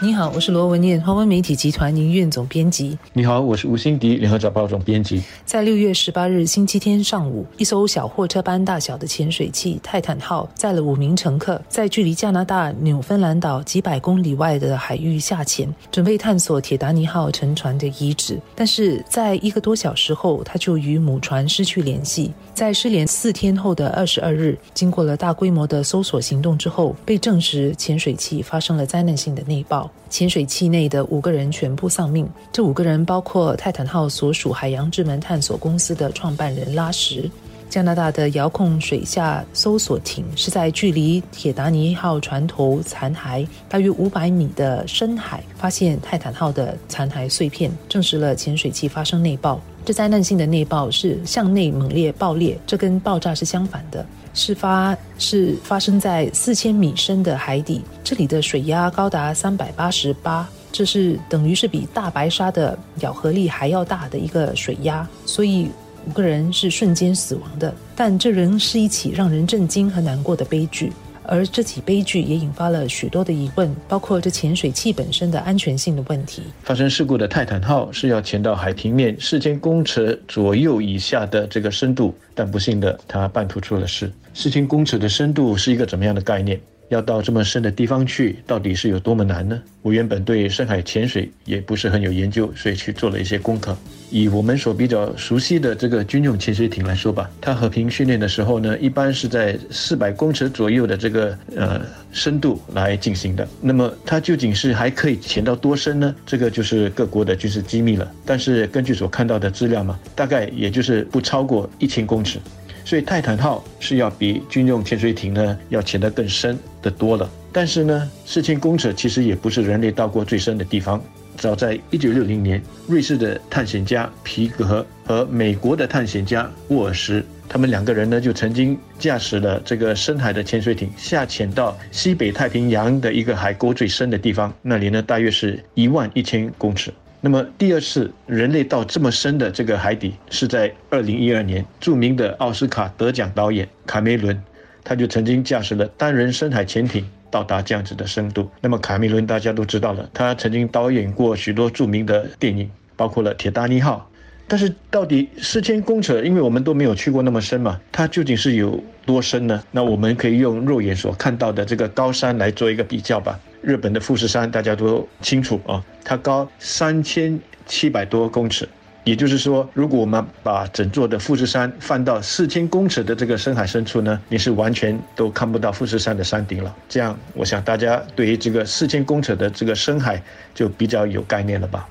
你好，我是罗文燕，华文媒体集团营运总编辑。你好，我是吴欣迪，联合早报总编辑。在六月十八日星期天上午，一艘小货车般大小的潜水器“泰坦号”载了五名乘客，在距离加拿大纽芬兰岛几百公里外的海域下潜，准备探索“铁达尼号”沉船的遗址。但是在一个多小时后，它就与母船失去联系。在失联四天后的二十二日，经过了大规模的搜索行动之后，被证实潜水器发生了灾难性的内爆。潜水器内的五个人全部丧命，这五个人包括泰坦号所属海洋之门探索公司的创办人拉什。加拿大的遥控水下搜索艇是在距离铁达尼号船头残骸大约五百米的深海发现泰坦号的残骸碎片，证实了潜水器发生内爆。这灾难性的内爆是向内猛烈爆裂，这跟爆炸是相反的。事发是发生在四千米深的海底，这里的水压高达三百八十八，这是等于是比大白鲨的咬合力还要大的一个水压，所以五个人是瞬间死亡的。但这仍是一起让人震惊和难过的悲剧。而这起悲剧也引发了许多的疑问，包括这潜水器本身的安全性的问题。发生事故的泰坦号是要潜到海平面四千公尺左右以下的这个深度，但不幸的，它半途出了事。四千公尺的深度是一个怎么样的概念？要到这么深的地方去，到底是有多么难呢？我原本对深海潜水也不是很有研究，所以去做了一些功课。以我们所比较熟悉的这个军用潜水艇来说吧，它和平训练的时候呢，一般是在四百公尺左右的这个呃深度来进行的。那么它究竟是还可以潜到多深呢？这个就是各国的军事机密了。但是根据所看到的资料嘛，大概也就是不超过一千公尺。所以泰坦号是要比军用潜水艇呢要潜得更深的多了，但是呢，四千公尺其实也不是人类到过最深的地方。早在一九六零年，瑞士的探险家皮格和美国的探险家沃尔什，他们两个人呢就曾经驾驶了这个深海的潜水艇下潜到西北太平洋的一个海沟最深的地方，那里呢大约是一万一千公尺。那么第二次人类到这么深的这个海底，是在二零一二年，著名的奥斯卡得奖导演卡梅伦，他就曾经驾驶了单人深海潜艇到达这样子的深度。那么卡梅伦大家都知道了，他曾经导演过许多著名的电影，包括了《铁达尼号》。但是到底四千公尺，因为我们都没有去过那么深嘛，它究竟是有多深呢？那我们可以用肉眼所看到的这个高山来做一个比较吧。日本的富士山大家都清楚啊，它高三千七百多公尺，也就是说，如果我们把整座的富士山放到四千公尺的这个深海深处呢，你是完全都看不到富士山的山顶了。这样，我想大家对于这个四千公尺的这个深海就比较有概念了吧。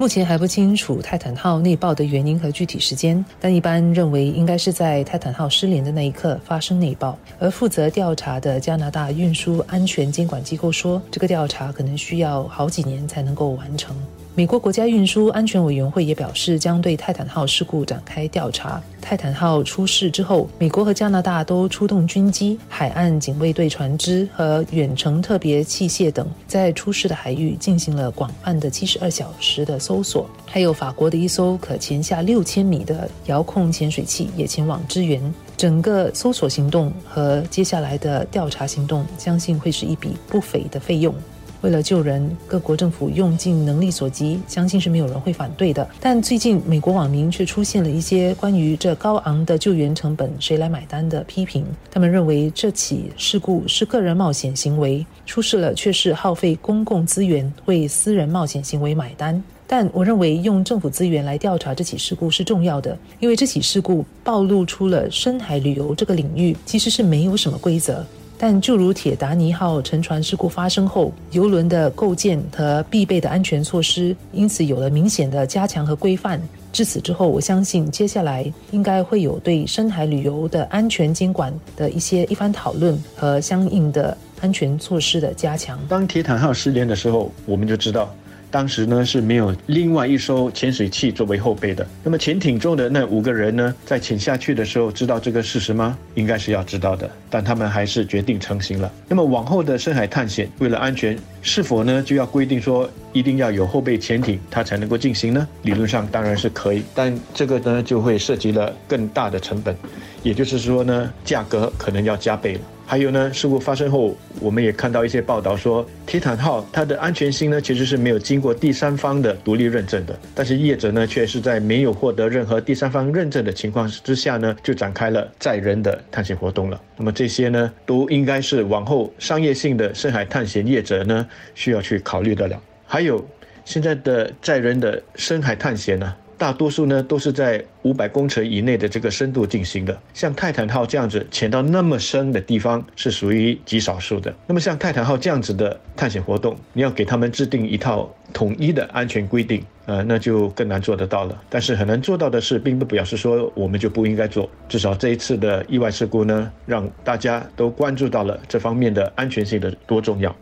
目前还不清楚泰坦号内爆的原因和具体时间，但一般认为应该是在泰坦号失联的那一刻发生内爆。而负责调查的加拿大运输安全监管机构说，这个调查可能需要好几年才能够完成。美国国家运输安全委员会也表示，将对泰坦号事故展开调查。泰坦号出事之后，美国和加拿大都出动军机、海岸警卫队船只和远程特别器械等，在出事的海域进行了广泛的七十二小时的搜索。还有法国的一艘可潜下六千米的遥控潜水器也前往支援。整个搜索行动和接下来的调查行动，相信会是一笔不菲的费用。为了救人，各国政府用尽能力所及，相信是没有人会反对的。但最近，美国网民却出现了一些关于这高昂的救援成本谁来买单的批评。他们认为这起事故是个人冒险行为，出事了却是耗费公共资源为私人冒险行为买单。但我认为用政府资源来调查这起事故是重要的，因为这起事故暴露出了深海旅游这个领域其实是没有什么规则。但就如铁达尼号沉船事故发生后，游轮的构建和必备的安全措施，因此有了明显的加强和规范。至此之后，我相信接下来应该会有对深海旅游的安全监管的一些一番讨论和相应的安全措施的加强。当铁坦号失联的时候，我们就知道当时呢是没有另外一艘潜水器作为后备的。那么潜艇中的那五个人呢，在潜下去的时候知道这个事实吗？应该是要知道的，但他们还是决定成行了。那么往后的深海探险，为了安全，是否呢就要规定说一定要有后备潜艇，它才能够进行呢？理论上当然是可以，但这个呢就会涉及了更大的成本，也就是说呢，价格可能要加倍了。还有呢，事故发生后，我们也看到一些报道说，铁坦号它的安全性呢其实是没有经过第三方的独立认证的。但是业者呢却是在没有获得任何第三方认证的情况之下呢，就展开了载人的探险活动了。那么这些呢，都应该是往后商业性的深海探险业者呢需要去考虑的了。还有现在的载人的深海探险呢？大多数呢都是在五百公尺以内的这个深度进行的，像泰坦号这样子潜到那么深的地方是属于极少数的。那么像泰坦号这样子的探险活动，你要给他们制定一套统一的安全规定，呃，那就更难做得到了。但是很难做到的事，并不表示说我们就不应该做。至少这一次的意外事故呢，让大家都关注到了这方面的安全性的多重要。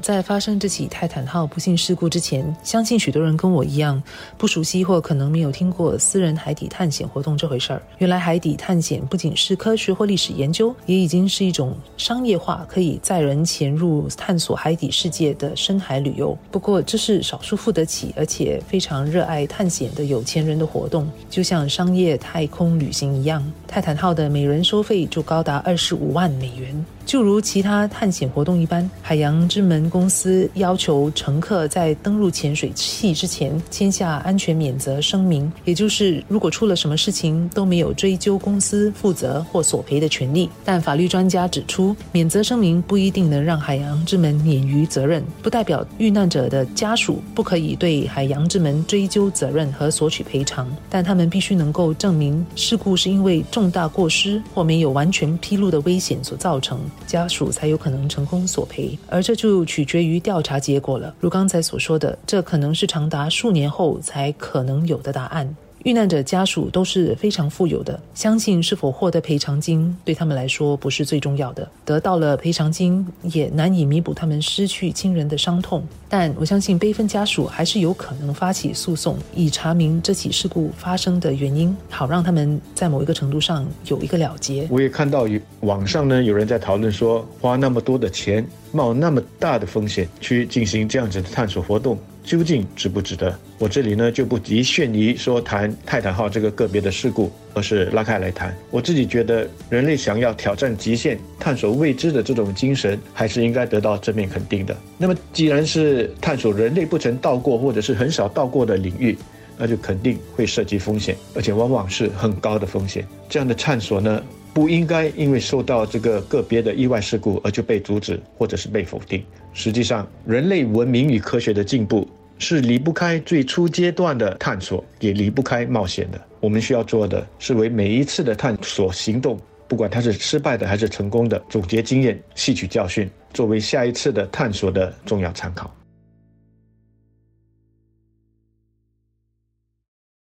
在发生这起泰坦号不幸事故之前，相信许多人跟我一样不熟悉或可能没有听过私人海底探险活动这回事儿。原来海底探险不仅是科学或历史研究，也已经是一种商业化，可以载人潜入探索海底世界的深海旅游。不过，这是少数付得起而且非常热爱探险的有钱人的活动，就像商业太空旅行一样。泰坦号的每人收费就高达二十五万美元。就如其他探险活动一般，海洋之门公司要求乘客在登入潜水器之前签下安全免责声明，也就是如果出了什么事情都没有追究公司负责或索赔的权利。但法律专家指出，免责声明不一定能让海洋之门免于责任，不代表遇难者的家属不可以对海洋之门追究责任和索取赔偿，但他们必须能够证明事故是因为重大过失或没有完全披露的危险所造成。家属才有可能成功索赔，而这就取决于调查结果了。如刚才所说的，这可能是长达数年后才可能有的答案。遇难者家属都是非常富有的，相信是否获得赔偿金对他们来说不是最重要的。得到了赔偿金，也难以弥补他们失去亲人的伤痛。但我相信悲愤家属还是有可能发起诉讼，以查明这起事故发生的原因，好让他们在某一个程度上有一个了结。我也看到网上呢有人在讨论说，花那么多的钱，冒那么大的风险去进行这样子的探索活动。究竟值不值得？我这里呢就不局限于说谈泰坦号这个个别的事故，而是拉开来谈。我自己觉得，人类想要挑战极限、探索未知的这种精神，还是应该得到正面肯定的。那么，既然是探索人类不曾到过或者是很少到过的领域，那就肯定会涉及风险，而且往往是很高的风险。这样的探索呢，不应该因为受到这个个别的意外事故而就被阻止或者是被否定。实际上，人类文明与科学的进步是离不开最初阶段的探索，也离不开冒险的。我们需要做的是为每一次的探索行动，不管它是失败的还是成功的，总结经验，吸取教训，作为下一次的探索的重要参考。